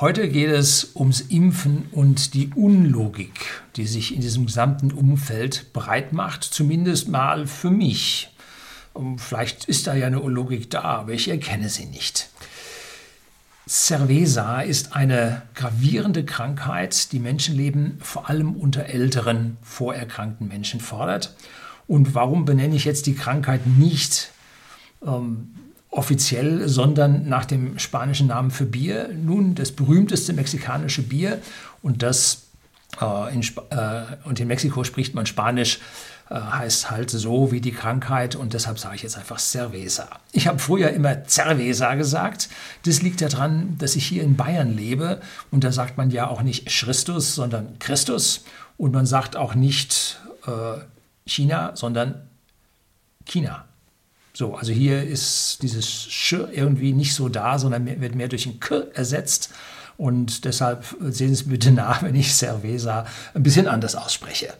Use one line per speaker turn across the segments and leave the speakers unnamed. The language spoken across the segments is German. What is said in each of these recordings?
Heute geht es ums Impfen und die Unlogik, die sich in diesem gesamten Umfeld breit macht, zumindest mal für mich. Vielleicht ist da ja eine Unlogik da, aber ich erkenne sie nicht. Cerveza ist eine gravierende Krankheit, die Menschenleben vor allem unter älteren, vorerkrankten Menschen fordert. Und warum benenne ich jetzt die Krankheit nicht ähm, offiziell, sondern nach dem spanischen Namen für Bier. Nun, das berühmteste mexikanische Bier und das äh, in, äh, und in Mexiko spricht man Spanisch, äh, heißt halt so wie die Krankheit und deshalb sage ich jetzt einfach Cerveza. Ich habe früher immer Cerveza gesagt. Das liegt daran, dass ich hier in Bayern lebe und da sagt man ja auch nicht Christus, sondern Christus und man sagt auch nicht äh, China, sondern China. So, also hier ist dieses Sch irgendwie nicht so da, sondern wird mehr durch ein K ersetzt. Und deshalb sehen Sie es bitte nach, wenn ich Cerveza ein bisschen anders ausspreche.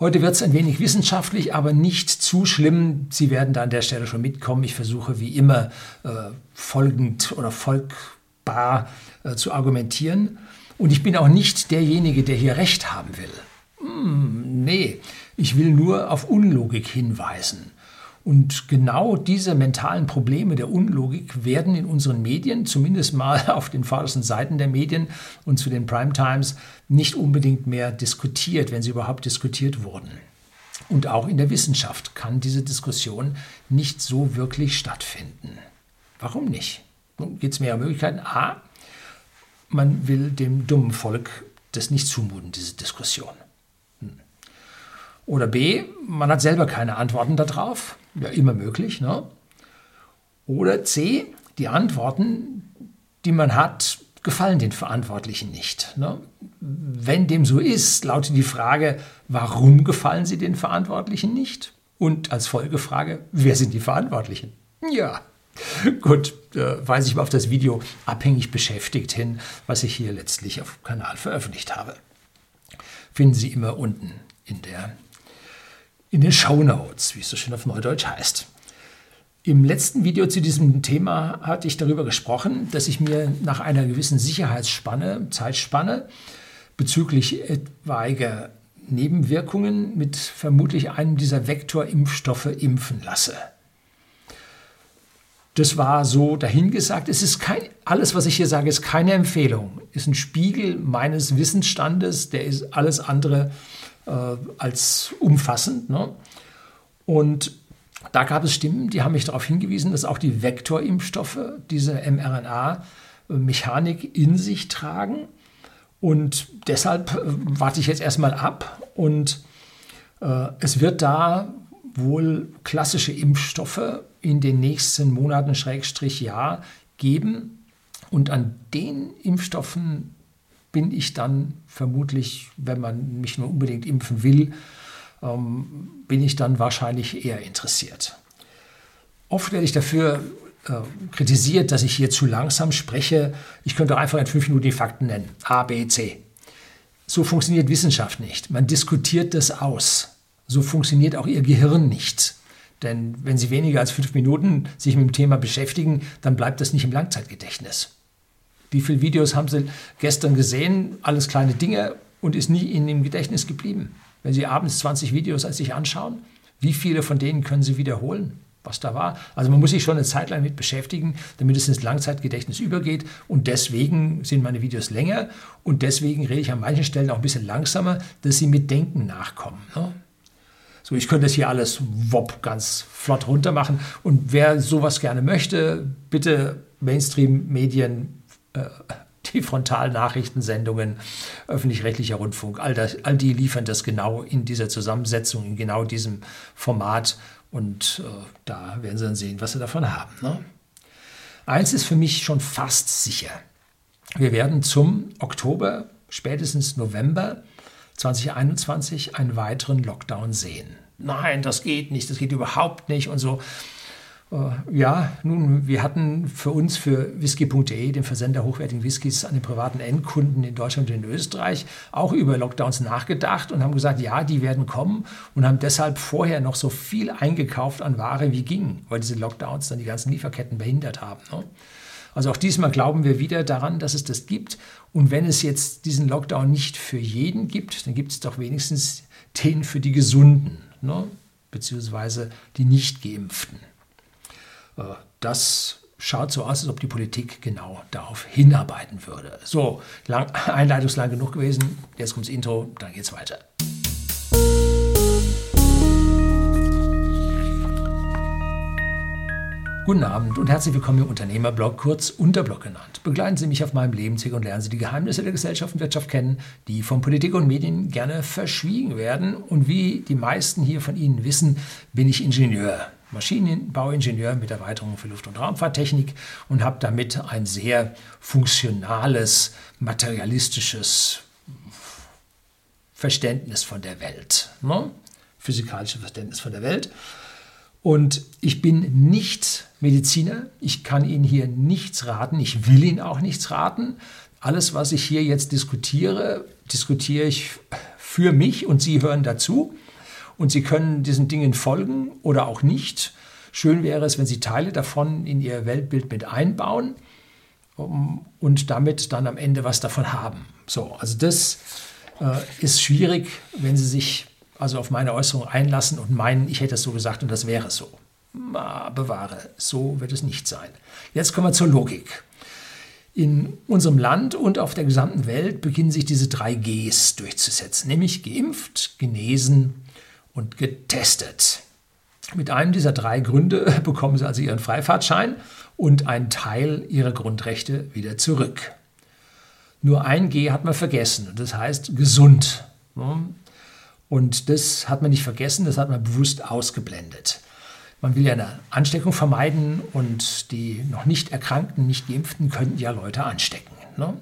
Heute wird es ein wenig wissenschaftlich, aber nicht zu schlimm. Sie werden da an der Stelle schon mitkommen. Ich versuche wie immer äh, folgend oder folgbar äh, zu argumentieren. Und ich bin auch nicht derjenige, der hier Recht haben will. Hm, nee, ich will nur auf Unlogik hinweisen. Und genau diese mentalen Probleme der Unlogik werden in unseren Medien, zumindest mal auf den vordersten Seiten der Medien und zu den Primetimes, nicht unbedingt mehr diskutiert, wenn sie überhaupt diskutiert wurden. Und auch in der Wissenschaft kann diese Diskussion nicht so wirklich stattfinden. Warum nicht? Nun gibt es mehrere Möglichkeiten. A, man will dem dummen Volk das nicht zumuten, diese Diskussion. Oder B, man hat selber keine Antworten darauf. Ja, immer möglich. Ne? Oder C, die Antworten, die man hat, gefallen den Verantwortlichen nicht. Ne? Wenn dem so ist, lautet die Frage, warum gefallen sie den Verantwortlichen nicht? Und als Folgefrage, wer sind die Verantwortlichen? Ja, gut, äh, weise ich mal auf das Video abhängig beschäftigt hin, was ich hier letztlich auf dem Kanal veröffentlicht habe. Finden Sie immer unten in der in den Show Notes, wie es so schön auf Neudeutsch heißt. Im letzten Video zu diesem Thema hatte ich darüber gesprochen, dass ich mir nach einer gewissen Sicherheitsspanne, Zeitspanne bezüglich etwaiger Nebenwirkungen mit vermutlich einem dieser Vektorimpfstoffe impfen lasse. Das war so dahingesagt. Es ist kein, alles, was ich hier sage, ist keine Empfehlung. Ist ein Spiegel meines Wissensstandes. Der ist alles andere äh, als umfassend. Ne? Und da gab es Stimmen, die haben mich darauf hingewiesen, dass auch die Vektorimpfstoffe diese mRNA-Mechanik in sich tragen. Und deshalb äh, warte ich jetzt erstmal ab und äh, es wird da wohl klassische Impfstoffe in den nächsten Monaten, Schrägstrich Jahr geben. Und an den Impfstoffen bin ich dann vermutlich, wenn man mich nur unbedingt impfen will, ähm, bin ich dann wahrscheinlich eher interessiert. Oft werde ich dafür äh, kritisiert, dass ich hier zu langsam spreche. Ich könnte einfach in fünf Minuten die Fakten nennen. A, B, C. So funktioniert Wissenschaft nicht. Man diskutiert das aus. So funktioniert auch Ihr Gehirn nicht. Denn wenn Sie weniger als fünf Minuten sich mit dem Thema beschäftigen, dann bleibt das nicht im Langzeitgedächtnis. Wie viele Videos haben Sie gestern gesehen? Alles kleine Dinge und ist nie in dem Gedächtnis geblieben. Wenn Sie abends 20 Videos sich anschauen, wie viele von denen können Sie wiederholen? was da war. Also man muss sich schon eine Zeit lang mit beschäftigen, damit es ins Langzeitgedächtnis übergeht. Und deswegen sind meine Videos länger und deswegen rede ich an manchen Stellen auch ein bisschen langsamer, dass sie mit Denken nachkommen. Ne? So, ich könnte das hier alles wopp ganz flott runter machen. Und wer sowas gerne möchte, bitte Mainstream-Medien die Frontalnachrichtensendungen, öffentlich-rechtlicher Rundfunk, all, das, all die liefern das genau in dieser Zusammensetzung, in genau diesem Format. Und äh, da werden Sie dann sehen, was Sie davon haben. Ne? Eins ist für mich schon fast sicher. Wir werden zum Oktober, spätestens November 2021 einen weiteren Lockdown sehen. Nein, das geht nicht, das geht überhaupt nicht und so. Äh, ja, nun, wir hatten für uns, für whisky.de, den Versender hochwertigen Whiskys an den privaten Endkunden in Deutschland und in Österreich, auch über Lockdowns nachgedacht und haben gesagt, ja, die werden kommen und haben deshalb vorher noch so viel eingekauft an Ware wie ging, weil diese Lockdowns dann die ganzen Lieferketten behindert haben. Ne? Also auch diesmal glauben wir wieder daran, dass es das gibt. Und wenn es jetzt diesen Lockdown nicht für jeden gibt, dann gibt es doch wenigstens den für die Gesunden, ne? beziehungsweise die Nicht-Geimpften. Äh, das schaut so aus, als ob die Politik genau darauf hinarbeiten würde. So, lang, einleitungslang genug gewesen. Jetzt kommt das Intro, dann geht's weiter. Guten Abend und herzlich willkommen im Unternehmerblog, kurz Unterblog genannt. Begleiten Sie mich auf meinem Lebensweg und lernen Sie die Geheimnisse der Gesellschaft und Wirtschaft kennen, die von Politik und Medien gerne verschwiegen werden. Und wie die meisten hier von Ihnen wissen, bin ich Ingenieur, Maschinenbauingenieur mit Erweiterung für Luft- und Raumfahrttechnik und habe damit ein sehr funktionales, materialistisches Verständnis von der Welt, ne? physikalisches Verständnis von der Welt. Und ich bin nicht Mediziner. Ich kann Ihnen hier nichts raten. Ich will Ihnen auch nichts raten. Alles, was ich hier jetzt diskutiere, diskutiere ich für mich und Sie hören dazu. Und Sie können diesen Dingen folgen oder auch nicht. Schön wäre es, wenn Sie Teile davon in Ihr Weltbild mit einbauen und damit dann am Ende was davon haben. So, also das äh, ist schwierig, wenn Sie sich also auf meine Äußerung einlassen und meinen, ich hätte es so gesagt und das wäre so. Ma, bewahre, so wird es nicht sein. Jetzt kommen wir zur Logik. In unserem Land und auf der gesamten Welt beginnen sich diese drei Gs durchzusetzen, nämlich geimpft, genesen und getestet. Mit einem dieser drei Gründe bekommen Sie also Ihren Freifahrtschein und einen Teil Ihrer Grundrechte wieder zurück. Nur ein G hat man vergessen, das heißt gesund. Und das hat man nicht vergessen, das hat man bewusst ausgeblendet. Man will ja eine Ansteckung vermeiden und die noch nicht Erkrankten, nicht Geimpften könnten ja Leute anstecken. Ne?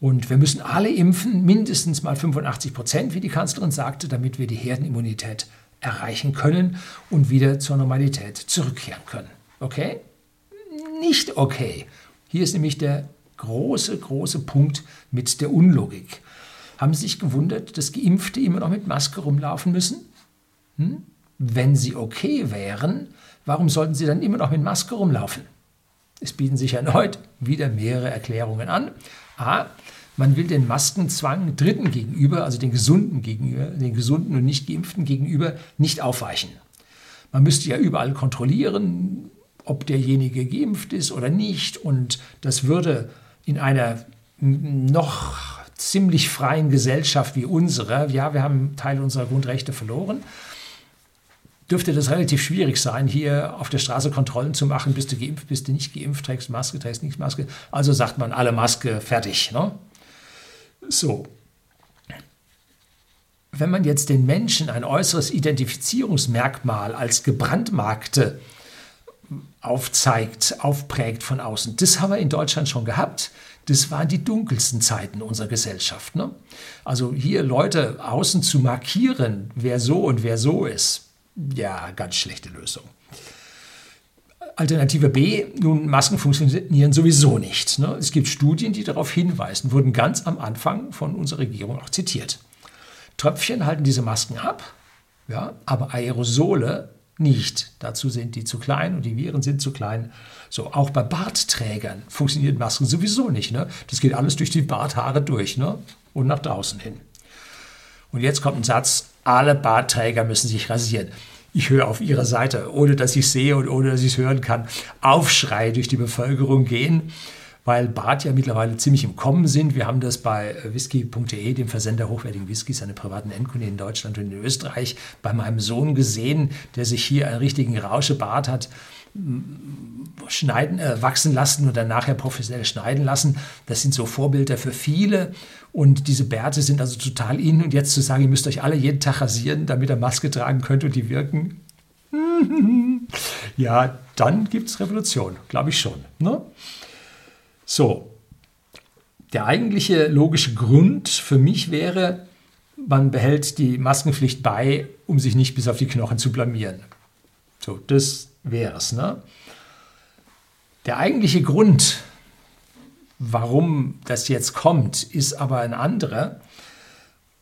Und wir müssen alle impfen, mindestens mal 85 Prozent, wie die Kanzlerin sagte, damit wir die Herdenimmunität erreichen können und wieder zur Normalität zurückkehren können. Okay? Nicht okay. Hier ist nämlich der große, große Punkt mit der Unlogik. Haben Sie sich gewundert, dass Geimpfte immer noch mit Maske rumlaufen müssen? Hm? Wenn sie okay wären, warum sollten sie dann immer noch mit Maske rumlaufen? Es bieten sich erneut wieder mehrere Erklärungen an. A. Man will den Maskenzwang Dritten gegenüber, also den Gesunden gegenüber, den Gesunden und nicht Geimpften gegenüber, nicht aufweichen. Man müsste ja überall kontrollieren, ob derjenige geimpft ist oder nicht. Und das würde in einer noch ziemlich freien Gesellschaft wie unsere, ja, wir haben Teile unserer Grundrechte verloren, dürfte das relativ schwierig sein, hier auf der Straße Kontrollen zu machen, bist du geimpft, bist du nicht geimpft, trägst Maske, trägst nicht Maske. Also sagt man alle Maske, fertig. Ne? So. Wenn man jetzt den Menschen ein äußeres Identifizierungsmerkmal als gebrandmarkte aufzeigt, aufprägt von außen, das haben wir in Deutschland schon gehabt das waren die dunkelsten Zeiten unserer Gesellschaft. Ne? Also hier Leute außen zu markieren, wer so und wer so ist, ja, ganz schlechte Lösung. Alternative B, nun, Masken funktionieren sowieso nicht. Ne? Es gibt Studien, die darauf hinweisen, wurden ganz am Anfang von unserer Regierung auch zitiert. Tröpfchen halten diese Masken ab, ja, aber Aerosole nicht. Dazu sind die zu klein und die Viren sind zu klein. So, auch bei Bartträgern funktionieren Masken sowieso nicht. Ne? Das geht alles durch die Barthaare durch ne? und nach draußen hin. Und jetzt kommt ein Satz, alle Bartträger müssen sich rasieren. Ich höre auf ihrer Seite, ohne dass ich sehe und ohne dass ich es hören kann, Aufschrei durch die Bevölkerung gehen weil Bart ja mittlerweile ziemlich im Kommen sind. Wir haben das bei whisky.de, dem Versender hochwertigen Whiskys, eine privaten Endkunden in Deutschland und in Österreich, bei meinem Sohn gesehen, der sich hier einen richtigen Rauschebart hat schneiden, äh, wachsen lassen und dann nachher professionell schneiden lassen. Das sind so Vorbilder für viele. Und diese Bärte sind also total in. Und jetzt zu sagen, ihr müsst euch alle jeden Tag rasieren, damit ihr Maske tragen könnt und die wirken. ja, dann gibt es Revolution, glaube ich schon. Ne? So, der eigentliche logische Grund für mich wäre, man behält die Maskenpflicht bei, um sich nicht bis auf die Knochen zu blamieren. So, das wäre es. Ne? Der eigentliche Grund, warum das jetzt kommt, ist aber ein anderer.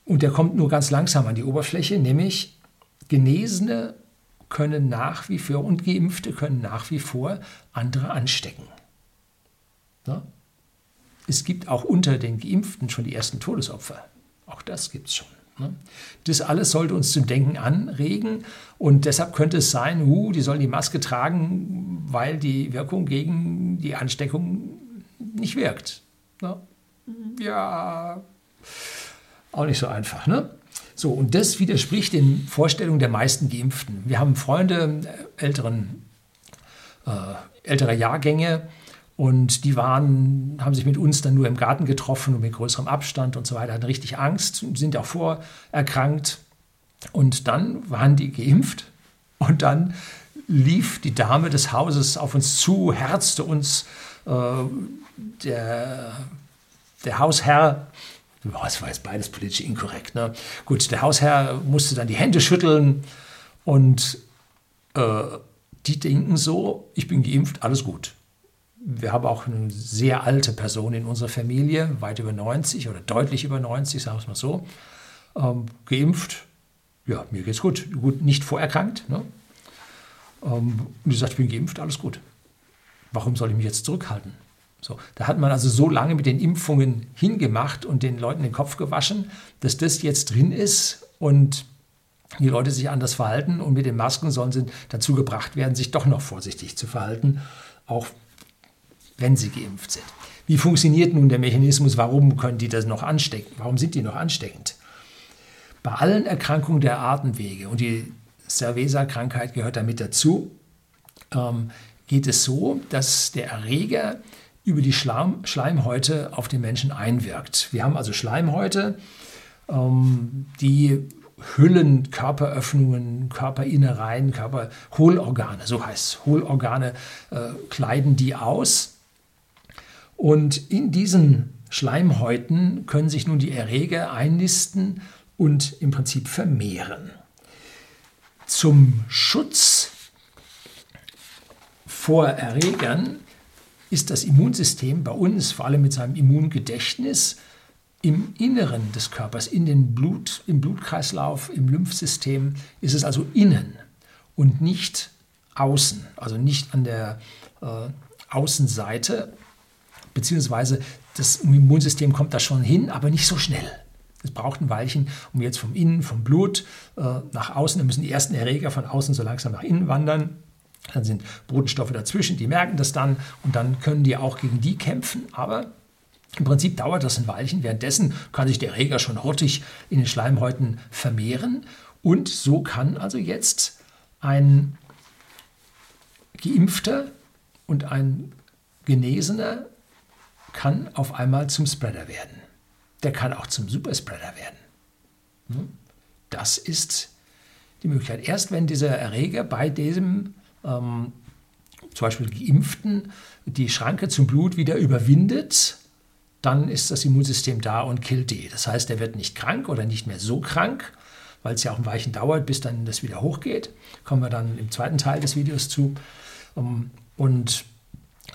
Und der kommt nur ganz langsam an die Oberfläche, nämlich Genesene können nach wie vor und Geimpfte können nach wie vor andere anstecken. Ne? Es gibt auch unter den Geimpften schon die ersten Todesopfer. Auch das gibt es schon. Ne? Das alles sollte uns zum Denken anregen und deshalb könnte es sein, uh, die sollen die Maske tragen, weil die Wirkung gegen die Ansteckung nicht wirkt. Ne? Ja, auch nicht so einfach. Ne? So, und das widerspricht den Vorstellungen der meisten Geimpften. Wir haben Freunde äh, älteren, äh, älterer Jahrgänge, und die waren, haben sich mit uns dann nur im Garten getroffen und mit größerem Abstand und so weiter, hatten richtig Angst, sind auch vorerkrankt. Und dann waren die geimpft und dann lief die Dame des Hauses auf uns zu, herzte uns. Äh, der, der Hausherr, das war jetzt beides politisch inkorrekt, ne? gut, der Hausherr musste dann die Hände schütteln und äh, die denken so, ich bin geimpft, alles gut wir haben auch eine sehr alte Person in unserer Familie, weit über 90 oder deutlich über 90, sagen wir es mal so, ähm, geimpft. Ja, mir geht's gut. Gut, nicht vorerkrankt. Ne? Ähm, und die sagt, ich bin geimpft, alles gut. Warum soll ich mich jetzt zurückhalten? So, da hat man also so lange mit den Impfungen hingemacht und den Leuten den Kopf gewaschen, dass das jetzt drin ist und die Leute sich anders verhalten und mit den Masken sollen sie dazu gebracht werden, sich doch noch vorsichtig zu verhalten, auch wenn sie geimpft sind. Wie funktioniert nun der Mechanismus? Warum können die das noch anstecken? Warum sind die noch ansteckend? Bei allen Erkrankungen der Atemwege, und die Cerveza-Krankheit gehört damit dazu, ähm, geht es so, dass der Erreger über die Schleim Schleimhäute auf den Menschen einwirkt. Wir haben also Schleimhäute, ähm, die Hüllen, Körperöffnungen, Körperinnereien, Körperhohlorgane, so heißt es, Hohlorgane äh, kleiden die aus und in diesen Schleimhäuten können sich nun die Erreger einnisten und im Prinzip vermehren. Zum Schutz vor Erregern ist das Immunsystem bei uns, vor allem mit seinem Immungedächtnis, im Inneren des Körpers, in den Blut, im Blutkreislauf, im Lymphsystem, ist es also innen und nicht außen, also nicht an der äh, Außenseite beziehungsweise das Immunsystem kommt da schon hin, aber nicht so schnell. Es braucht ein Weilchen, um jetzt vom Innen, vom Blut äh, nach außen, da müssen die ersten Erreger von außen so langsam nach innen wandern. Dann sind Botenstoffe dazwischen, die merken das dann und dann können die auch gegen die kämpfen. Aber im Prinzip dauert das ein Weilchen. Währenddessen kann sich der Erreger schon hurtig in den Schleimhäuten vermehren. Und so kann also jetzt ein Geimpfter und ein Genesener kann auf einmal zum Spreader werden. Der kann auch zum Superspreader werden. Hm? Das ist die Möglichkeit. Erst wenn dieser Erreger bei diesem ähm, zum Beispiel Geimpften die Schranke zum Blut wieder überwindet, dann ist das Immunsystem da und killt die. Das heißt, er wird nicht krank oder nicht mehr so krank, weil es ja auch ein Weichen dauert, bis dann das wieder hochgeht. Kommen wir dann im zweiten Teil des Videos zu. Ähm,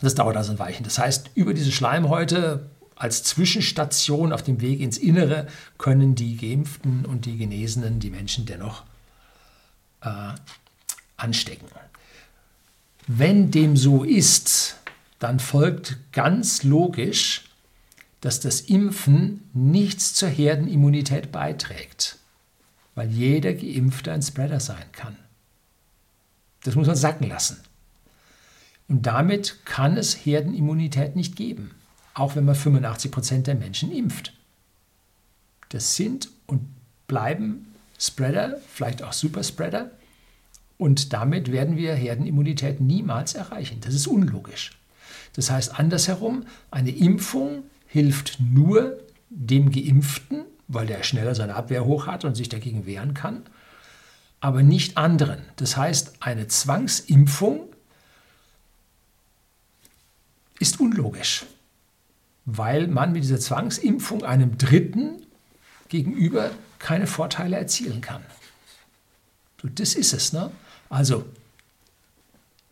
und das dauert also ein Weichen. Das heißt, über diese Schleimhäute als Zwischenstation auf dem Weg ins Innere können die Geimpften und die Genesenen die Menschen dennoch äh, anstecken. Wenn dem so ist, dann folgt ganz logisch, dass das Impfen nichts zur Herdenimmunität beiträgt, weil jeder Geimpfte ein Spreader sein kann. Das muss man sacken lassen. Und damit kann es Herdenimmunität nicht geben, auch wenn man 85 Prozent der Menschen impft. Das sind und bleiben Spreader, vielleicht auch Superspreader. Und damit werden wir Herdenimmunität niemals erreichen. Das ist unlogisch. Das heißt andersherum, eine Impfung hilft nur dem Geimpften, weil der schneller seine Abwehr hoch hat und sich dagegen wehren kann, aber nicht anderen. Das heißt, eine Zwangsimpfung ist unlogisch, weil man mit dieser Zwangsimpfung einem Dritten gegenüber keine Vorteile erzielen kann. So, das ist es. Ne? Also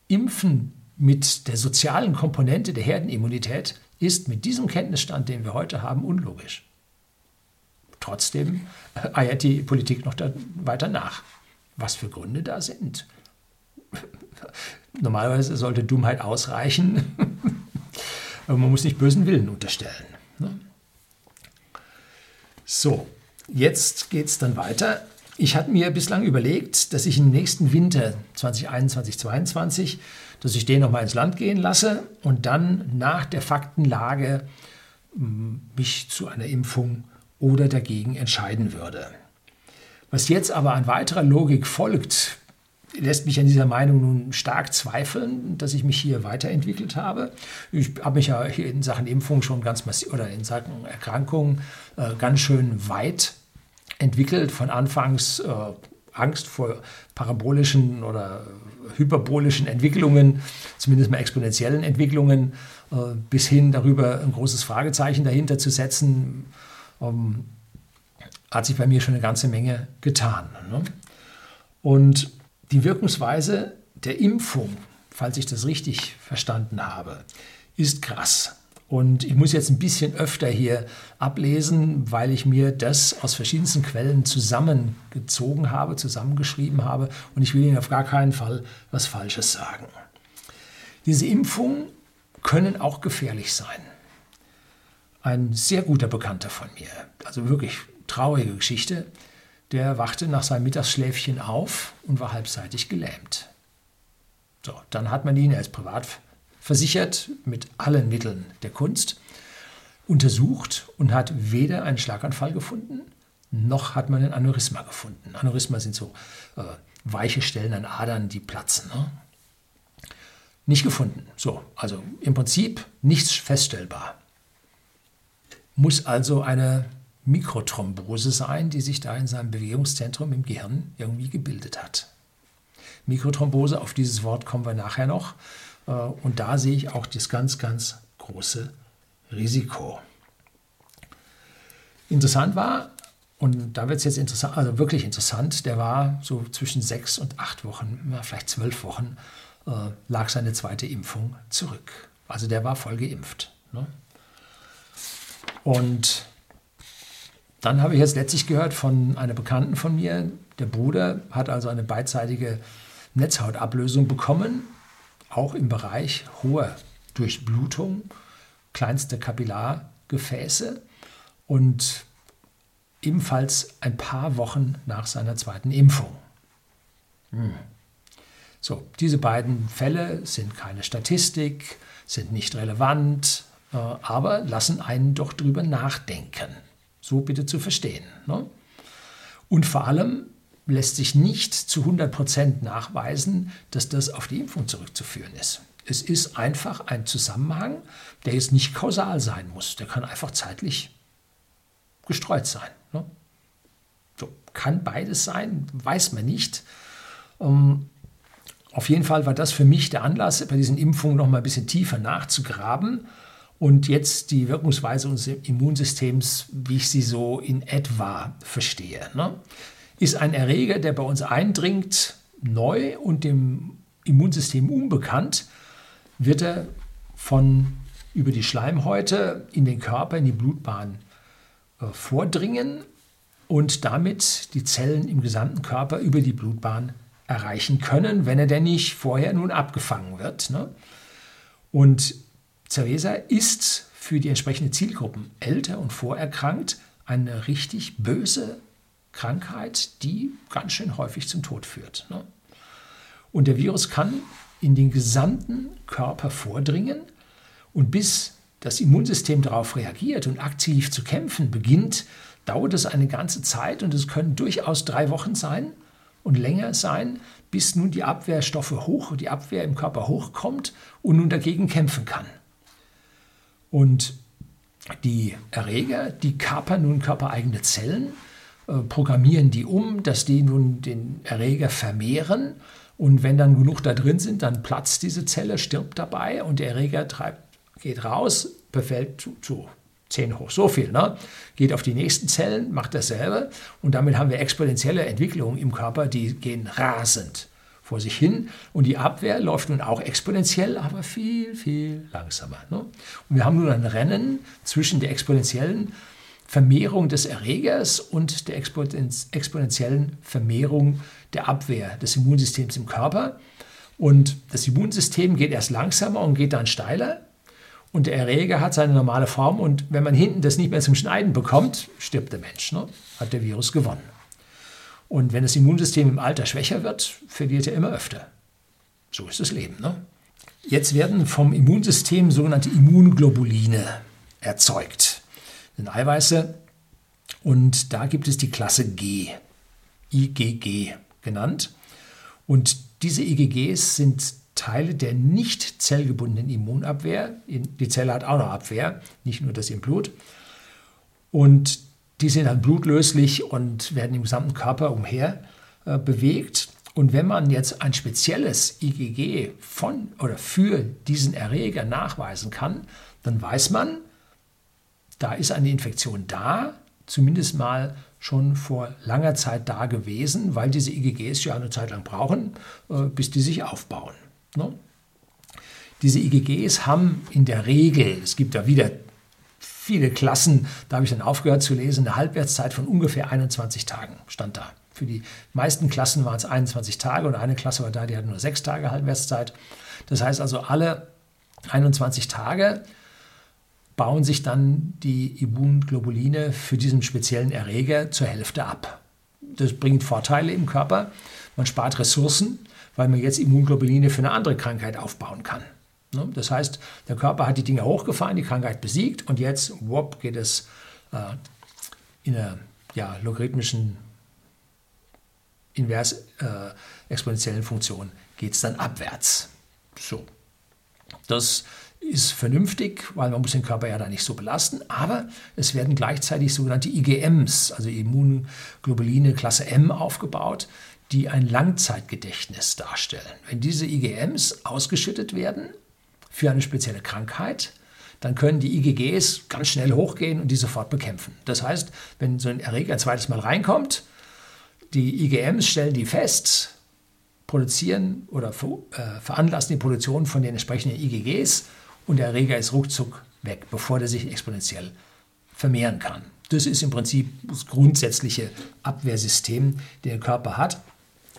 Impfen mit der sozialen Komponente der Herdenimmunität ist mit diesem Kenntnisstand, den wir heute haben, unlogisch. Trotzdem eiert die Politik noch weiter nach. Was für Gründe da sind. Normalerweise sollte Dummheit ausreichen. Aber man muss nicht bösen Willen unterstellen. Ne? So, jetzt geht es dann weiter. Ich hatte mir bislang überlegt, dass ich im nächsten Winter 2021, 2022, dass ich den nochmal ins Land gehen lasse und dann nach der Faktenlage hm, mich zu einer Impfung oder dagegen entscheiden würde. Was jetzt aber an weiterer Logik folgt, lässt mich an dieser Meinung nun stark zweifeln, dass ich mich hier weiterentwickelt habe. Ich habe mich ja hier in Sachen Impfung schon ganz massiv oder in Sachen Erkrankungen äh, ganz schön weit entwickelt. Von anfangs äh, Angst vor parabolischen oder hyperbolischen Entwicklungen, zumindest mal exponentiellen Entwicklungen, äh, bis hin darüber ein großes Fragezeichen dahinter zu setzen. Ähm, hat sich bei mir schon eine ganze Menge getan. Ne? Und die Wirkungsweise der Impfung, falls ich das richtig verstanden habe, ist krass. Und ich muss jetzt ein bisschen öfter hier ablesen, weil ich mir das aus verschiedensten Quellen zusammengezogen habe, zusammengeschrieben habe. Und ich will Ihnen auf gar keinen Fall was Falsches sagen. Diese Impfungen können auch gefährlich sein. Ein sehr guter Bekannter von mir, also wirklich traurige Geschichte, der wachte nach seinem Mittagsschläfchen auf und war halbseitig gelähmt. So, dann hat man ihn als privat versichert mit allen Mitteln der Kunst untersucht und hat weder einen Schlaganfall gefunden, noch hat man ein Aneurysma gefunden. Aneurysma sind so äh, weiche Stellen an Adern, die platzen. Ne? Nicht gefunden. So, also im Prinzip nichts feststellbar. Muss also eine Mikrothrombose sein, die sich da in seinem Bewegungszentrum im Gehirn irgendwie gebildet hat. Mikrothrombose, auf dieses Wort kommen wir nachher noch. Äh, und da sehe ich auch das ganz, ganz große Risiko. Interessant war, und da wird es jetzt interessant, also wirklich interessant, der war so zwischen sechs und acht Wochen, vielleicht zwölf Wochen, äh, lag seine zweite Impfung zurück. Also der war voll geimpft. Ne? Und dann habe ich jetzt letztlich gehört von einer Bekannten von mir, der Bruder hat also eine beidseitige Netzhautablösung bekommen, auch im Bereich hoher Durchblutung, kleinste Kapillargefäße und ebenfalls ein paar Wochen nach seiner zweiten Impfung. Hm. So, diese beiden Fälle sind keine Statistik, sind nicht relevant, äh, aber lassen einen doch drüber nachdenken. So bitte zu verstehen. Ne? Und vor allem lässt sich nicht zu 100 Prozent nachweisen, dass das auf die Impfung zurückzuführen ist. Es ist einfach ein Zusammenhang, der jetzt nicht kausal sein muss. Der kann einfach zeitlich gestreut sein. Ne? So, kann beides sein, weiß man nicht. Ähm, auf jeden Fall war das für mich der Anlass, bei diesen Impfungen noch mal ein bisschen tiefer nachzugraben und jetzt die Wirkungsweise unseres Immunsystems, wie ich sie so in etwa verstehe. Ne? Ist ein Erreger, der bei uns eindringt, neu und dem Immunsystem unbekannt, wird er von über die Schleimhäute in den Körper, in die Blutbahn äh, vordringen und damit die Zellen im gesamten Körper über die Blutbahn erreichen können, wenn er denn nicht vorher nun abgefangen wird. Ne? Und Ceresa ist für die entsprechenden Zielgruppen älter und vorerkrankt eine richtig böse Krankheit, die ganz schön häufig zum Tod führt. Ne? Und der Virus kann in den gesamten Körper vordringen und bis das Immunsystem darauf reagiert und aktiv zu kämpfen beginnt, dauert es eine ganze Zeit und es können durchaus drei Wochen sein und länger sein, bis nun die Abwehrstoffe hoch, die Abwehr im Körper hochkommt und nun dagegen kämpfen kann. Und die Erreger, die kapern nun körpereigene Zellen, äh, programmieren die um, dass die nun den Erreger vermehren. Und wenn dann genug da drin sind, dann platzt diese Zelle, stirbt dabei und der Erreger treibt, geht raus, befällt zu, zu 10 hoch so viel, ne? geht auf die nächsten Zellen, macht dasselbe und damit haben wir exponentielle Entwicklungen im Körper, die gehen rasend vor sich hin und die Abwehr läuft nun auch exponentiell, aber viel, viel langsamer. Ne? Und wir haben nun ein Rennen zwischen der exponentiellen Vermehrung des Erregers und der exponentiellen Vermehrung der Abwehr des Immunsystems im Körper. Und das Immunsystem geht erst langsamer und geht dann steiler. und der Erreger hat seine normale Form und wenn man hinten das nicht mehr zum Schneiden bekommt, stirbt der Mensch, ne? hat der Virus gewonnen. Und wenn das Immunsystem im Alter schwächer wird, verliert er immer öfter. So ist das Leben. Ne? Jetzt werden vom Immunsystem sogenannte Immunglobuline erzeugt. Das sind Eiweiße und da gibt es die Klasse G, IgG genannt. Und diese IgGs sind Teile der nicht zellgebundenen Immunabwehr. Die Zelle hat auch noch Abwehr, nicht nur das im Blut. Und die sind dann blutlöslich und werden im gesamten Körper umher äh, bewegt. Und wenn man jetzt ein spezielles IgG von oder für diesen Erreger nachweisen kann, dann weiß man, da ist eine Infektion da, zumindest mal schon vor langer Zeit da gewesen, weil diese IgGs ja eine Zeit lang brauchen, äh, bis die sich aufbauen. Ne? Diese IgGs haben in der Regel, es gibt da wieder viele Klassen, da habe ich dann aufgehört zu lesen, eine Halbwertszeit von ungefähr 21 Tagen stand da. Für die meisten Klassen waren es 21 Tage und eine Klasse war da, die hatte nur sechs Tage Halbwertszeit. Das heißt also, alle 21 Tage bauen sich dann die Immunglobuline für diesen speziellen Erreger zur Hälfte ab. Das bringt Vorteile im Körper. Man spart Ressourcen, weil man jetzt Immunglobuline für eine andere Krankheit aufbauen kann. Ne? Das heißt, der Körper hat die Dinge hochgefahren, die Krankheit besiegt und jetzt whoop, geht es äh, in einer ja, logarithmischen invers äh, exponentiellen Funktion geht es dann abwärts. So. Das ist vernünftig, weil man muss den Körper ja da nicht so belasten, aber es werden gleichzeitig sogenannte IgMs, also Immunglobuline Klasse M aufgebaut, die ein Langzeitgedächtnis darstellen. Wenn diese IgMs ausgeschüttet werden für eine spezielle Krankheit, dann können die IgGs ganz schnell hochgehen und die sofort bekämpfen. Das heißt, wenn so ein Erreger ein zweites Mal reinkommt, die IgMs stellen die fest, produzieren oder äh, veranlassen die Produktion von den entsprechenden IgGs und der Erreger ist ruckzuck weg, bevor der sich exponentiell vermehren kann. Das ist im Prinzip das grundsätzliche Abwehrsystem, den der Körper hat.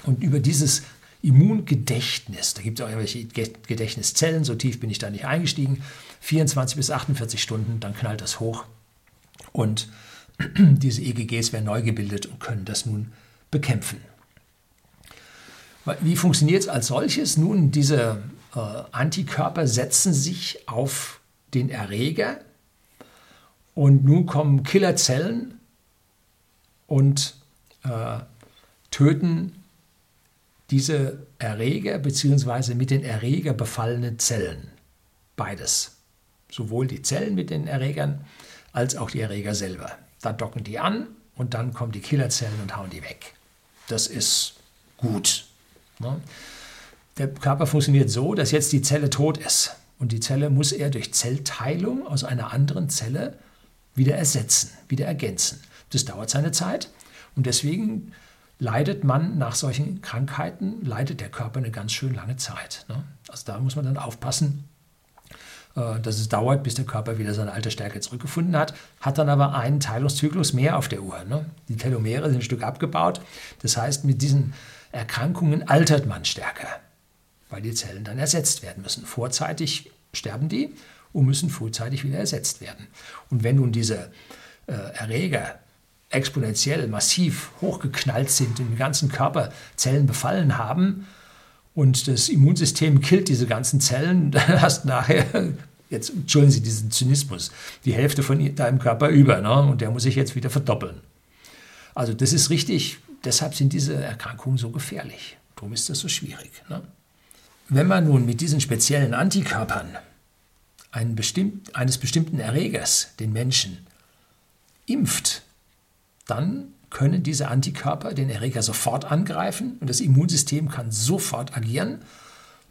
Und über dieses Immungedächtnis, da gibt es auch irgendwelche Gedächtniszellen, so tief bin ich da nicht eingestiegen, 24 bis 48 Stunden, dann knallt das hoch und diese EGGs werden neu gebildet und können das nun bekämpfen. Wie funktioniert es als solches? Nun, diese äh, Antikörper setzen sich auf den Erreger und nun kommen Killerzellen und äh, töten diese Erreger bzw. mit den Erreger befallenen Zellen. Beides. Sowohl die Zellen mit den Erregern als auch die Erreger selber. Da docken die an und dann kommen die Killerzellen und hauen die weg. Das ist gut. Ne? Der Körper funktioniert so, dass jetzt die Zelle tot ist. Und die Zelle muss er durch Zellteilung aus einer anderen Zelle wieder ersetzen, wieder ergänzen. Das dauert seine Zeit. Und deswegen leidet man nach solchen Krankheiten, leidet der Körper eine ganz schön lange Zeit. Ne? Also da muss man dann aufpassen, äh, dass es dauert, bis der Körper wieder seine alte Stärke zurückgefunden hat, hat dann aber einen Teilungszyklus mehr auf der Uhr. Ne? Die Telomere sind ein Stück abgebaut. Das heißt, mit diesen Erkrankungen altert man stärker, weil die Zellen dann ersetzt werden müssen. Vorzeitig sterben die und müssen frühzeitig wieder ersetzt werden. Und wenn nun diese äh, Erreger exponentiell massiv hochgeknallt sind die ganzen Körperzellen befallen haben und das Immunsystem killt diese ganzen Zellen, dann hast du nachher, jetzt entschuldigen Sie diesen Zynismus, die Hälfte von deinem Körper über ne? und der muss sich jetzt wieder verdoppeln. Also das ist richtig, deshalb sind diese Erkrankungen so gefährlich. Darum ist das so schwierig. Ne? Wenn man nun mit diesen speziellen Antikörpern bestimmt, eines bestimmten Erregers den Menschen impft, dann können diese Antikörper den Erreger sofort angreifen und das Immunsystem kann sofort agieren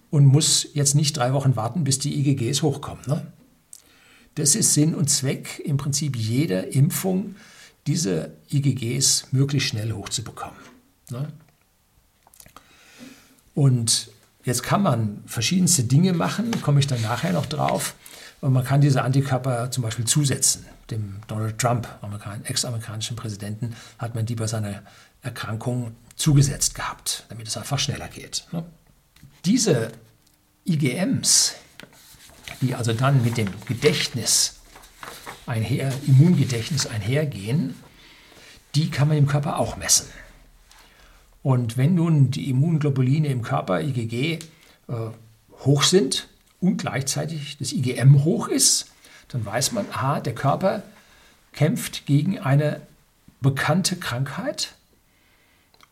und muss jetzt nicht drei Wochen warten, bis die IgGs hochkommen. Ne? Das ist Sinn und Zweck im Prinzip jeder Impfung, diese IgGs möglichst schnell hochzubekommen. Ne? Und jetzt kann man verschiedenste Dinge machen, komme ich dann nachher noch drauf. Und man kann diese Antikörper zum Beispiel zusetzen dem Donald Trump, ex-amerikanischen Präsidenten, hat man die bei seiner Erkrankung zugesetzt gehabt, damit es einfach schneller geht. Ne? Diese IgMs, die also dann mit dem Gedächtnis einher, Immungedächtnis einhergehen, die kann man im Körper auch messen. Und wenn nun die Immunglobuline im Körper, IgG, äh, hoch sind und gleichzeitig das IgM hoch ist, dann weiß man, aha, der Körper kämpft gegen eine bekannte Krankheit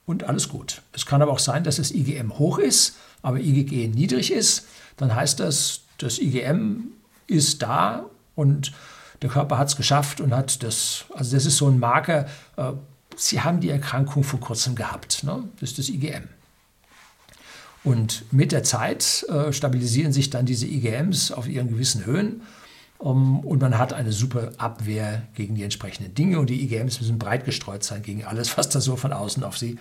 und alles gut. Es kann aber auch sein, dass das IgM hoch ist, aber IgG niedrig ist. Dann heißt das, das IgM ist da und der Körper hat es geschafft und hat das, also das ist so ein Marker, äh, Sie haben die Erkrankung vor kurzem gehabt, ne? das ist das IgM. Und mit der Zeit äh, stabilisieren sich dann diese IgMs auf ihren gewissen Höhen und man hat eine super Abwehr gegen die entsprechenden Dinge und die IgMs müssen breit gestreut sein gegen alles, was da so von außen auf sie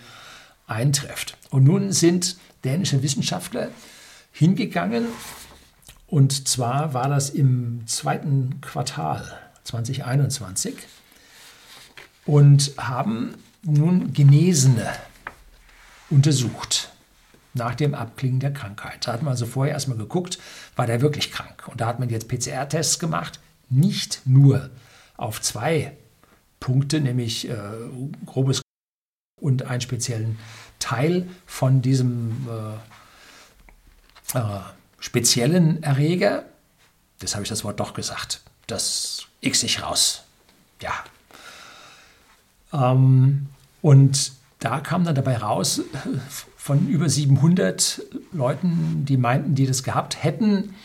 eintrifft. Und nun sind dänische Wissenschaftler hingegangen und zwar war das im zweiten Quartal 2021 und haben nun Genesene untersucht nach dem Abklingen der Krankheit. Da hat man also vorher erstmal geguckt, war der wirklich krank. Und da hat man jetzt PCR-Tests gemacht, nicht nur auf zwei Punkte, nämlich äh, grobes und einen speziellen Teil von diesem äh, äh, speziellen Erreger, das habe ich das Wort doch gesagt, das x ich raus. Ja. Ähm, und da kam dann dabei raus, von über 700 Leuten, die meinten, die das gehabt hätten,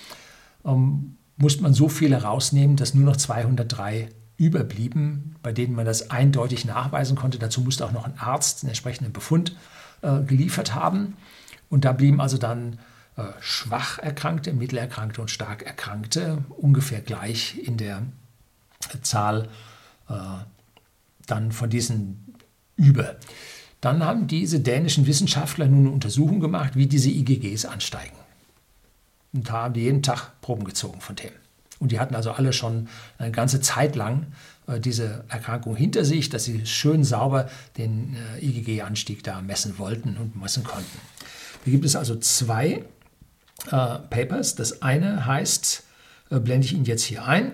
ähm, musste man so viele rausnehmen, dass nur noch 203 überblieben, bei denen man das eindeutig nachweisen konnte. Dazu musste auch noch ein Arzt einen entsprechenden Befund äh, geliefert haben. Und da blieben also dann äh, schwach Erkrankte, Mittelerkrankte und stark Erkrankte ungefähr gleich in der Zahl äh, dann von diesen über. Dann haben diese dänischen Wissenschaftler nun eine Untersuchung gemacht, wie diese IgGs ansteigen. Und da haben die jeden Tag Proben gezogen von dem. Und die hatten also alle schon eine ganze Zeit lang äh, diese Erkrankung hinter sich, dass sie schön sauber den äh, IgG-Anstieg da messen wollten und messen konnten. Da gibt es also zwei äh, Papers. Das eine heißt, äh, blende ich Ihnen jetzt hier ein,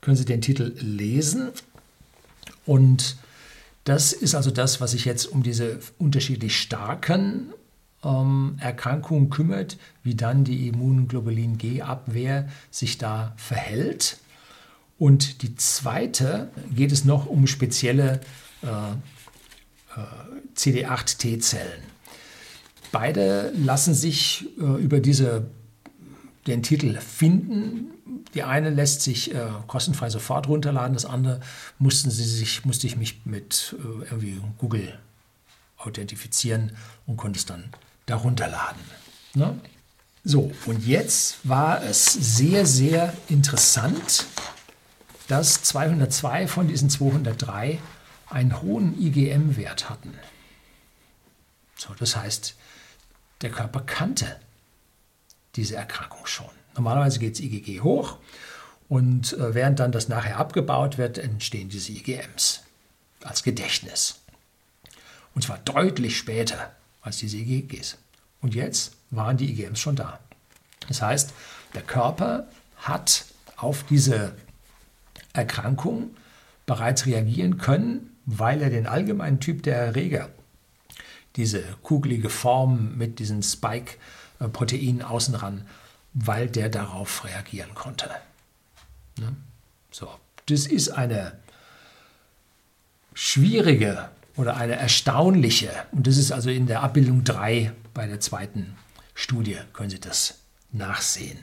können Sie den Titel lesen. Und das ist also das, was sich jetzt um diese unterschiedlich starken ähm, Erkrankungen kümmert, wie dann die Immunglobulin G-Abwehr sich da verhält. Und die zweite geht es noch um spezielle äh, äh, CD8-T-Zellen. Beide lassen sich äh, über diese, den Titel finden. Die eine lässt sich äh, kostenfrei sofort runterladen, das andere mussten sie sich, musste ich mich mit äh, irgendwie Google authentifizieren und konnte es dann darunterladen. Ne? So, und jetzt war es sehr, sehr interessant, dass 202 von diesen 203 einen hohen IgM-Wert hatten. So, das heißt, der Körper kannte diese Erkrankung schon. Normalerweise geht das IgG hoch und äh, während dann das nachher abgebaut wird, entstehen diese IgMs als Gedächtnis. Und zwar deutlich später als diese IgGs. Und jetzt waren die IgMs schon da. Das heißt, der Körper hat auf diese Erkrankung bereits reagieren können, weil er den allgemeinen Typ der Erreger, diese kugelige Form mit diesen Spike-Proteinen außenran, weil der darauf reagieren konnte. Ne? So, das ist eine schwierige oder eine erstaunliche, und das ist also in der Abbildung 3 bei der zweiten Studie, können Sie das nachsehen.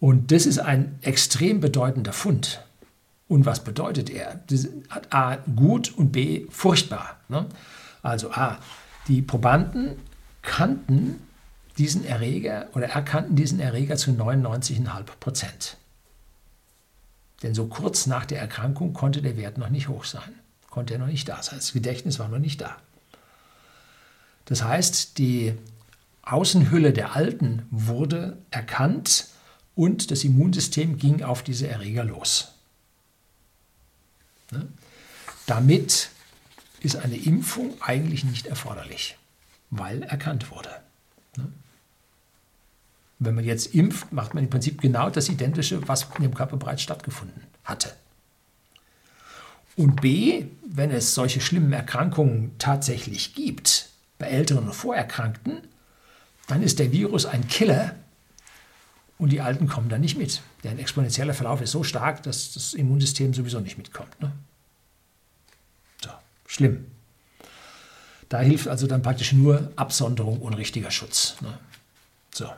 Und das ist ein extrem bedeutender Fund. Und was bedeutet er? Das hat A gut und B furchtbar. Ne? Also A, die Probanden kannten diesen Erreger oder erkannten diesen Erreger zu 99,5 Prozent. Denn so kurz nach der Erkrankung konnte der Wert noch nicht hoch sein, konnte er noch nicht da sein. Das Gedächtnis war noch nicht da. Das heißt, die Außenhülle der Alten wurde erkannt und das Immunsystem ging auf diese Erreger los. Ne? Damit ist eine Impfung eigentlich nicht erforderlich, weil erkannt wurde. Ne? Wenn man jetzt impft, macht man im Prinzip genau das Identische, was in dem Körper bereits stattgefunden hatte. Und B, wenn es solche schlimmen Erkrankungen tatsächlich gibt, bei Älteren und Vorerkrankten, dann ist der Virus ein Killer und die Alten kommen da nicht mit. Deren exponentieller Verlauf ist so stark, dass das Immunsystem sowieso nicht mitkommt. Ne? So, schlimm. Da hilft also dann praktisch nur Absonderung und richtiger Schutz. Ne? So.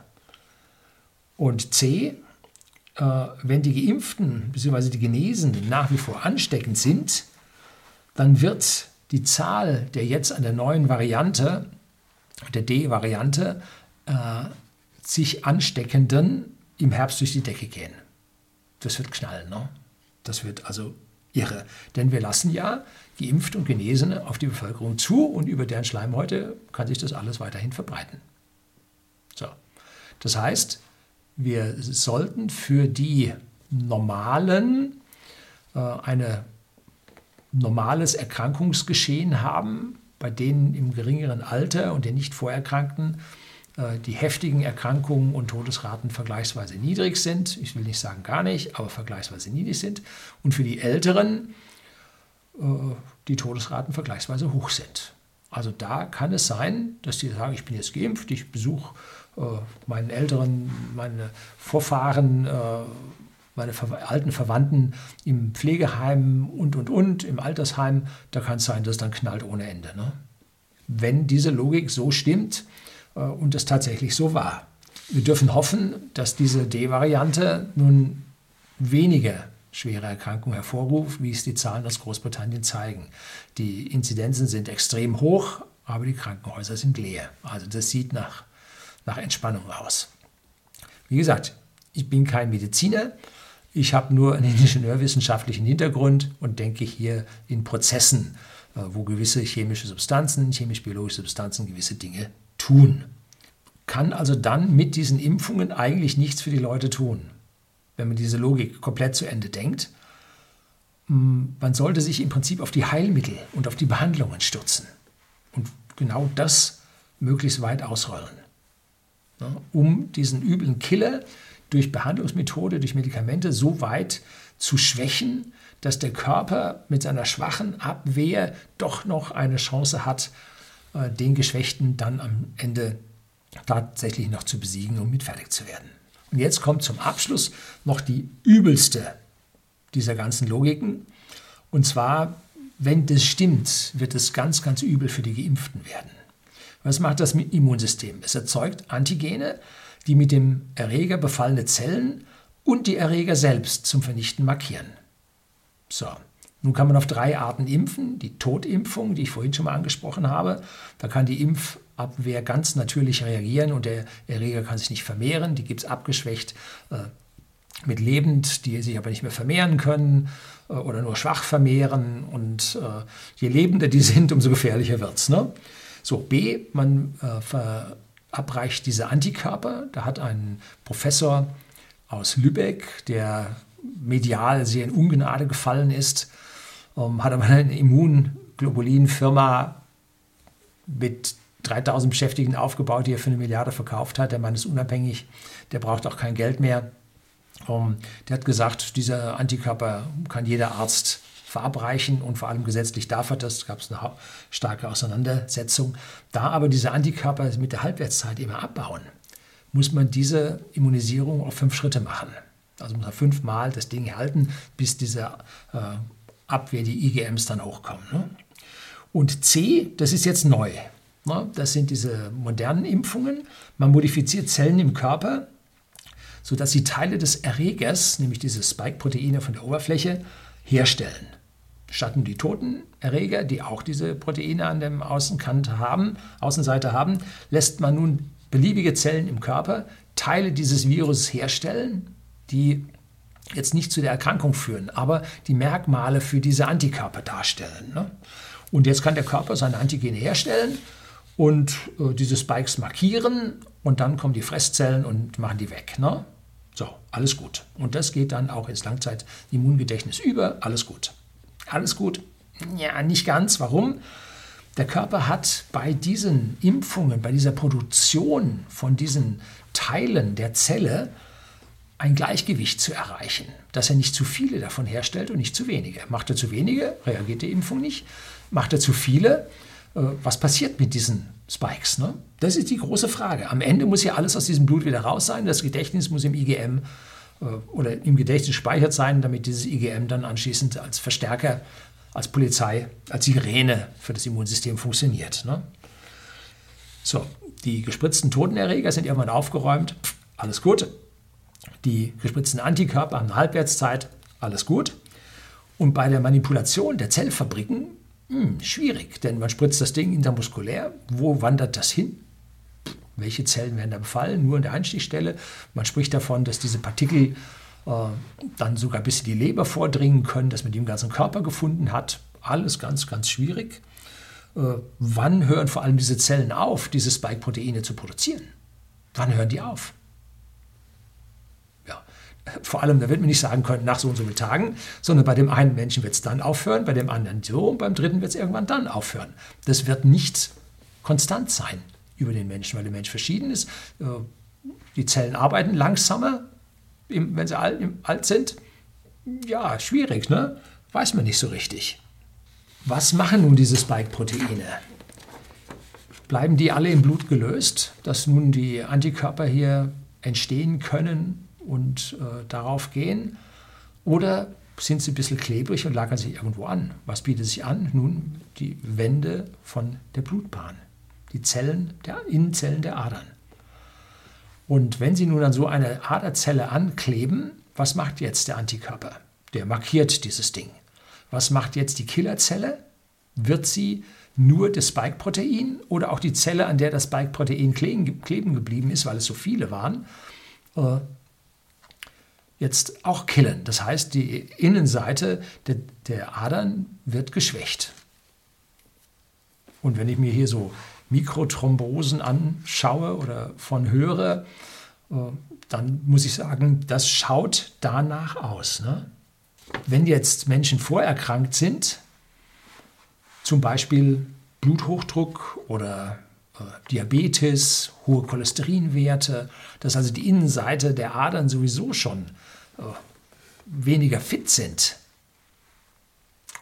Und C, äh, wenn die Geimpften bzw. die Genesenen nach wie vor ansteckend sind, dann wird die Zahl der jetzt an der neuen Variante, der D-Variante, äh, sich Ansteckenden im Herbst durch die Decke gehen. Das wird knallen. Ne? Das wird also irre. Denn wir lassen ja Geimpfte und Genesene auf die Bevölkerung zu und über deren Schleimhäute kann sich das alles weiterhin verbreiten. So. Das heißt, wir sollten für die normalen äh, ein normales Erkrankungsgeschehen haben, bei denen im geringeren Alter und den nicht Vorerkrankten äh, die heftigen Erkrankungen und Todesraten vergleichsweise niedrig sind. Ich will nicht sagen gar nicht, aber vergleichsweise niedrig sind. Und für die Älteren äh, die Todesraten vergleichsweise hoch sind. Also da kann es sein, dass die sagen, ich bin jetzt geimpft, ich besuche äh, meinen Älteren, meine Vorfahren, meine alten Verwandten im Pflegeheim und, und, und, im Altersheim. Da kann es sein, dass es dann knallt ohne Ende. Ne? Wenn diese Logik so stimmt, äh, und es tatsächlich so war. Wir dürfen hoffen, dass diese D-Variante nun weniger schwere Erkrankungen hervorruft, wie es die Zahlen aus Großbritannien zeigen. Die Inzidenzen sind extrem hoch, aber die Krankenhäuser sind leer. Also das sieht nach, nach Entspannung aus. Wie gesagt, ich bin kein Mediziner, ich habe nur einen ingenieurwissenschaftlichen Hintergrund und denke hier in Prozessen, äh, wo gewisse chemische Substanzen, chemisch-biologische Substanzen gewisse Dinge tun. Kann also dann mit diesen Impfungen eigentlich nichts für die Leute tun, wenn man diese Logik komplett zu Ende denkt. Mm, man sollte sich im Prinzip auf die Heilmittel und auf die Behandlungen stürzen und genau das möglichst weit ausrollen, ne, um diesen üblen Killer durch Behandlungsmethode, durch Medikamente so weit zu schwächen, dass der Körper mit seiner schwachen Abwehr doch noch eine Chance hat, äh, den Geschwächten dann am Ende tatsächlich noch zu besiegen und mit fertig zu werden. Und jetzt kommt zum Abschluss noch die übelste dieser ganzen Logiken. Und zwar, wenn das stimmt, wird es ganz, ganz übel für die Geimpften werden. Was macht das Immunsystem? Es erzeugt Antigene, die mit dem Erreger befallene Zellen und die Erreger selbst zum Vernichten markieren. So, nun kann man auf drei Arten impfen. Die Totimpfung, die ich vorhin schon mal angesprochen habe. Da kann die Impfabwehr ganz natürlich reagieren und der Erreger kann sich nicht vermehren. Die gibt es abgeschwächt äh, mit lebend, die sich aber nicht mehr vermehren können äh, oder nur schwach vermehren. Und äh, je lebender die sind, umso gefährlicher wird es. Ne? So, B, man äh, verabreicht diese Antikörper. Da hat ein Professor aus Lübeck, der medial sehr in Ungnade gefallen ist, ähm, hat aber eine Immunglobulinfirma mit 3000 Beschäftigten aufgebaut, die er für eine Milliarde verkauft hat. Der Mann ist unabhängig, der braucht auch kein Geld mehr. Um, ähm, der hat gesagt, dieser Antikörper kann jeder Arzt verabreichen und vor allem gesetzlich darf er das. gab es eine starke Auseinandersetzung. Da aber diese Antikörper mit der Halbwertszeit immer abbauen, muss man diese Immunisierung auf fünf Schritte machen. Also muss man fünfmal das Ding halten, bis dieser äh, Abwehr die IgMs dann hochkommen. Ne? Und C, das ist jetzt neu. Ne? Das sind diese modernen Impfungen. Man modifiziert Zellen im Körper, sodass sie Teile des Erregers, nämlich diese Spike-Proteine von der Oberfläche, herstellen. Statt die toten Erreger, die auch diese Proteine an der Außenkante haben, Außenseite haben, lässt man nun beliebige Zellen im Körper Teile dieses Virus herstellen, die jetzt nicht zu der Erkrankung führen, aber die Merkmale für diese Antikörper darstellen. Ne? Und jetzt kann der Körper seine Antigene herstellen und äh, diese Spikes markieren und dann kommen die Fresszellen und machen die weg. Ne? So, alles gut. Und das geht dann auch ins Langzeit-Immungedächtnis über. Alles gut. Alles gut? Ja, nicht ganz. Warum? der Körper hat bei diesen Impfungen, bei dieser Produktion von diesen Teilen der Zelle ein Gleichgewicht zu erreichen, dass er nicht zu viele davon herstellt und nicht zu wenige. Macht er zu wenige, reagiert die Impfung nicht. Macht er zu viele, äh, was passiert mit diesen Spikes? Ne? Das ist die große Frage. Am Ende muss ja alles aus diesem Blut wieder raus sein. Das Gedächtnis muss im IgM oder im Gedächtnis gespeichert sein, damit dieses IgM dann anschließend als Verstärker, als Polizei, als Sirene für das Immunsystem funktioniert. Ne? So, die gespritzten Totenerreger sind irgendwann aufgeräumt. Alles gut. Die gespritzten Antikörper haben eine Halbwertszeit. Alles gut. Und bei der Manipulation der Zellfabriken hm, schwierig, denn man spritzt das Ding intermuskulär. Wo wandert das hin? Welche Zellen werden da befallen? Nur an der Einstichstelle. Man spricht davon, dass diese Partikel äh, dann sogar bis in die Leber vordringen können, dass man die im ganzen Körper gefunden hat. Alles ganz, ganz schwierig. Äh, wann hören vor allem diese Zellen auf, diese Spike-Proteine zu produzieren? Wann hören die auf? vor allem, da wird man nicht sagen können, nach so und so vielen Tagen, sondern bei dem einen Menschen wird es dann aufhören, bei dem anderen so und beim dritten wird es irgendwann dann aufhören. Das wird nicht konstant sein über den Menschen, weil der Mensch verschieden ist. Äh, die Zellen arbeiten langsamer, wenn sie alt sind. Ja, schwierig, ne? Weiß man nicht so richtig. Was machen nun diese Spike-Proteine? Bleiben die alle im Blut gelöst, dass nun die Antikörper hier entstehen können und äh, darauf gehen? Oder sind sie ein bisschen klebrig und lagern sich irgendwo an? Was bietet sich an? Nun die Wände von der Blutbahn, die Zellen, der Innenzellen der Adern. Und wenn sie nun an so eine Aderzelle ankleben, was macht jetzt der Antikörper? Der markiert dieses Ding. Was macht jetzt die Killerzelle? Wird sie nur das Spike-Protein oder auch die Zelle, an der das Spike-Protein kleben geblieben ist, weil es so viele waren, äh, jetzt auch killen. Das heißt, die Innenseite der, der Adern wird geschwächt. Und wenn ich mir hier so Mikrothrombosen anschaue oder von höre, äh, dann muss ich sagen, das schaut danach aus. Ne? Wenn jetzt Menschen vorerkrankt sind, zum Beispiel Bluthochdruck oder äh, Diabetes, hohe Cholesterinwerte, dass also die Innenseite der Adern sowieso schon äh, weniger fit sind.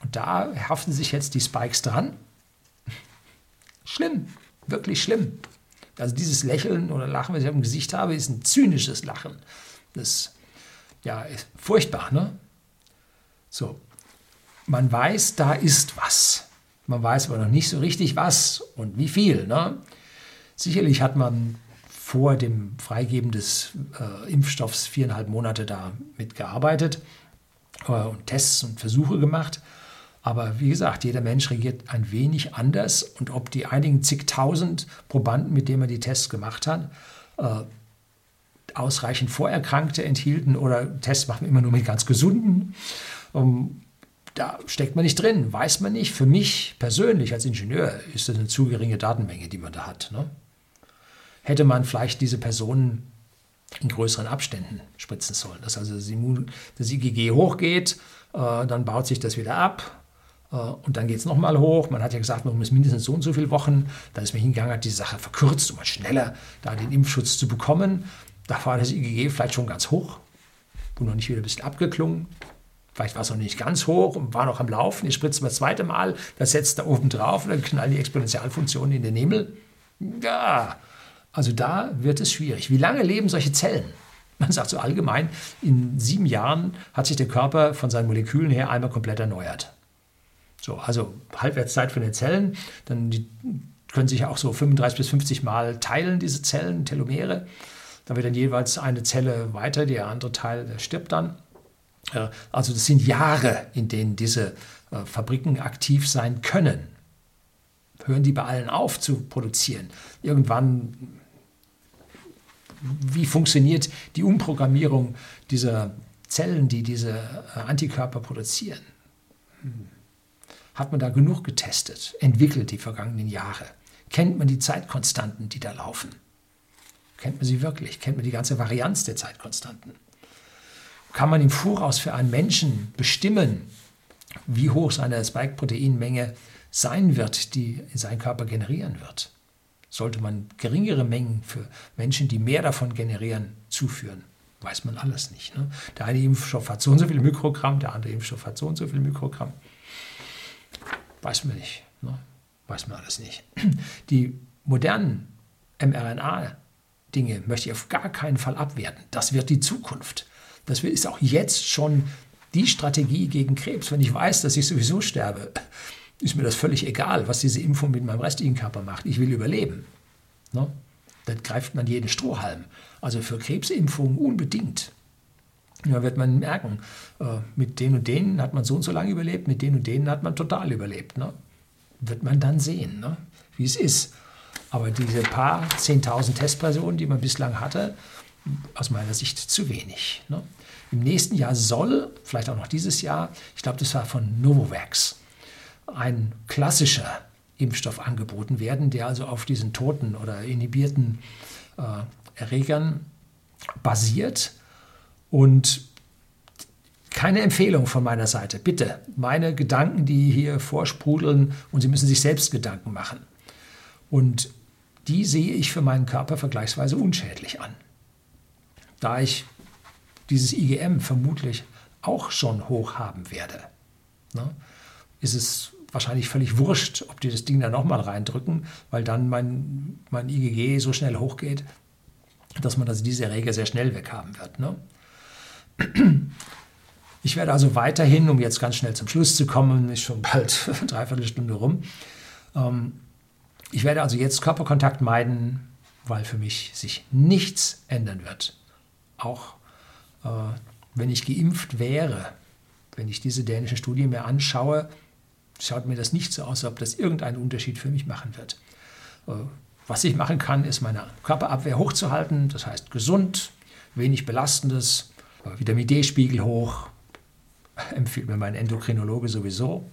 Und da haften sich jetzt die Spikes dran. Schlimm, wirklich schlimm. Also dieses Lächeln oder Lachen, was ich im Gesicht habe, ist ein zynisches Lachen. Das ja, ist furchtbar, ne? So, man weiß, da ist was. Man weiß aber noch nicht so richtig was und wie viel. Ne? Sicherlich hat man vor dem Freigeben des äh, Impfstoffs viereinhalb Monate da mitgearbeitet äh, und Tests und Versuche gemacht. Aber wie gesagt, jeder Mensch reagiert ein wenig anders und ob die einigen zigtausend Probanden, mit denen man die Tests gemacht hat, äh, ausreichend Vorerkrankte enthielten oder Tests machen immer nur mit ganz Gesunden, um, da steckt man nicht drin, weiß man nicht. Für mich persönlich als Ingenieur ist das eine zu geringe Datenmenge, die man da hat. Ne? hätte man vielleicht diese Personen in größeren Abständen spritzen sollen. Dass also das, das IgG hochgeht, äh, dann baut sich das wieder ab und dann geht es nochmal hoch. Man hat ja gesagt, man muss mindestens so und so viele Wochen. Dann ist man hingegangen, hat die Sache verkürzt, um mal schneller da den Impfschutz zu bekommen. Da war das IgG vielleicht schon ganz hoch und noch nicht wieder ein bisschen abgeklungen. Vielleicht war es noch nicht ganz hoch und war noch am Laufen. Ihr spritzt das zweite Mal, das setzt da oben drauf und dann knallen die Exponentialfunktionen in den Himmel. Ja, also da wird es schwierig. Wie lange leben solche Zellen? Man sagt so allgemein, in sieben Jahren hat sich der Körper von seinen Molekülen her einmal komplett erneuert. So, also Halbwertszeit von den Zellen, dann die können sich auch so 35 bis 50 Mal teilen, diese Zellen, Telomere. Da wird dann jeweils eine Zelle weiter, der andere Teil der stirbt dann. Also das sind Jahre, in denen diese äh, Fabriken aktiv sein können. Hören die bei allen auf zu produzieren? Irgendwann wie funktioniert die Umprogrammierung dieser Zellen, die diese äh, Antikörper produzieren? Hm. Hat man da genug getestet, entwickelt die vergangenen Jahre? Kennt man die Zeitkonstanten, die da laufen? Kennt man sie wirklich? Kennt man die ganze Varianz der Zeitkonstanten? Kann man im Voraus für einen Menschen bestimmen, wie hoch seine Spike-Proteinmenge sein wird, die sein Körper generieren wird. Sollte man geringere Mengen für Menschen, die mehr davon generieren, zuführen, weiß man alles nicht. Ne? Der eine Impfstoff hat so und so viel Mikrogramm, der andere Impfstoff hat so und so viel Mikrogramm. Weiß man nicht. Ne? Weiß man alles nicht. Die modernen mRNA-Dinge möchte ich auf gar keinen Fall abwerten. Das wird die Zukunft. Das ist auch jetzt schon die Strategie gegen Krebs. Wenn ich weiß, dass ich sowieso sterbe, ist mir das völlig egal, was diese Impfung mit meinem restlichen Körper macht. Ich will überleben. Ne? Dann greift man jeden Strohhalm. Also für Krebsimpfungen unbedingt. Da wird man merken, äh, mit den und denen hat man so und so lange überlebt, mit den und denen hat man total überlebt. Ne? Wird man dann sehen, ne? wie es ist. Aber diese paar 10.000 Testpersonen, die man bislang hatte, aus meiner Sicht zu wenig. Ne? Im nächsten Jahr soll, vielleicht auch noch dieses Jahr, ich glaube, das war von Novavax, ein klassischer Impfstoff angeboten werden, der also auf diesen toten oder inhibierten äh, Erregern basiert. Und keine Empfehlung von meiner Seite. Bitte, meine Gedanken, die hier vorsprudeln und Sie müssen sich selbst Gedanken machen. Und die sehe ich für meinen Körper vergleichsweise unschädlich an. Da ich dieses IgM vermutlich auch schon hoch haben werde, ne, ist es wahrscheinlich völlig wurscht, ob die das Ding da nochmal reindrücken, weil dann mein, mein IgG so schnell hochgeht, dass man also diese Erreger sehr schnell weghaben wird. Ne? Ich werde also weiterhin, um jetzt ganz schnell zum Schluss zu kommen, ist schon bald eine Dreiviertelstunde rum, ähm, ich werde also jetzt Körperkontakt meiden, weil für mich sich nichts ändern wird. Auch äh, wenn ich geimpft wäre, wenn ich diese dänische Studie mir anschaue, schaut mir das nicht so aus, als ob das irgendeinen Unterschied für mich machen wird. Äh, was ich machen kann, ist meine Körperabwehr hochzuhalten, das heißt gesund, wenig belastendes, Vitamin D-Spiegel hoch, empfiehlt mir mein Endokrinologe sowieso.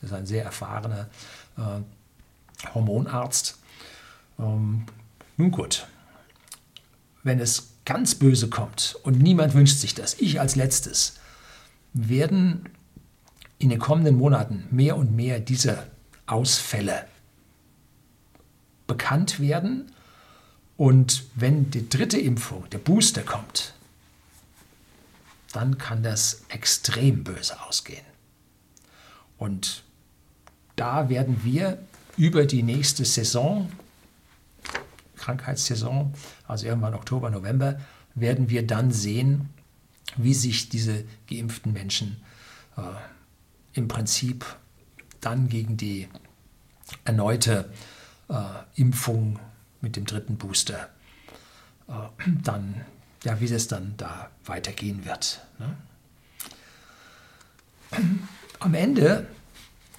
Das ist ein sehr erfahrener äh, Hormonarzt. Ähm, nun gut, wenn es ganz böse kommt und niemand wünscht sich das, ich als letztes, werden in den kommenden Monaten mehr und mehr diese Ausfälle bekannt werden. Und wenn die dritte Impfung, der Booster kommt, dann kann das extrem böse ausgehen. Und da werden wir über die nächste Saison, Krankheitssaison, also irgendwann Oktober, November, werden wir dann sehen, wie sich diese geimpften Menschen äh, im Prinzip dann gegen die erneute äh, Impfung mit dem dritten Booster äh, dann, ja, wie es dann da weitergehen wird. Ne? Am Ende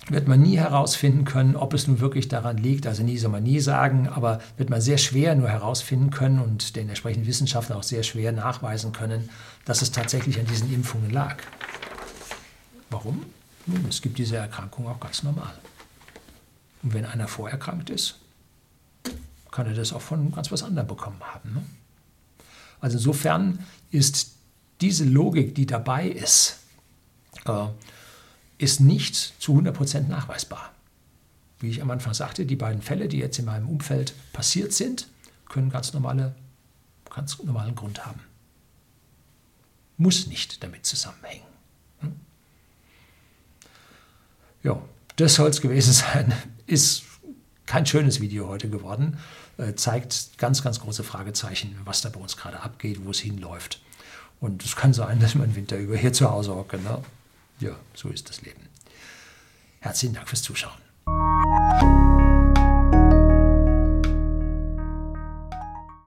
wird man nie herausfinden können, ob es nun wirklich daran liegt, also nie soll man nie sagen, aber wird man sehr schwer nur herausfinden können und den entsprechenden Wissenschaftlern auch sehr schwer nachweisen können, dass es tatsächlich an diesen Impfungen lag. Warum? Nun, es gibt diese Erkrankung auch ganz normal. Und wenn einer vorerkrankt ist, kann er das auch von ganz was anderem bekommen haben. Ne? Also insofern ist diese Logik, die dabei ist, äh, ist nicht zu 100% nachweisbar. Wie ich am Anfang sagte, die beiden Fälle, die jetzt in meinem Umfeld passiert sind, können ganz, normale, ganz normalen Grund haben. Muss nicht damit zusammenhängen. Ja, das soll es gewesen sein. Ist kein schönes Video heute geworden. Äh, zeigt ganz, ganz große Fragezeichen, was da bei uns gerade abgeht, wo es hinläuft. Und es kann sein, dass man Winter über hier zu Hause hocke. Ne? Ja, so ist das Leben. Herzlichen Dank fürs Zuschauen.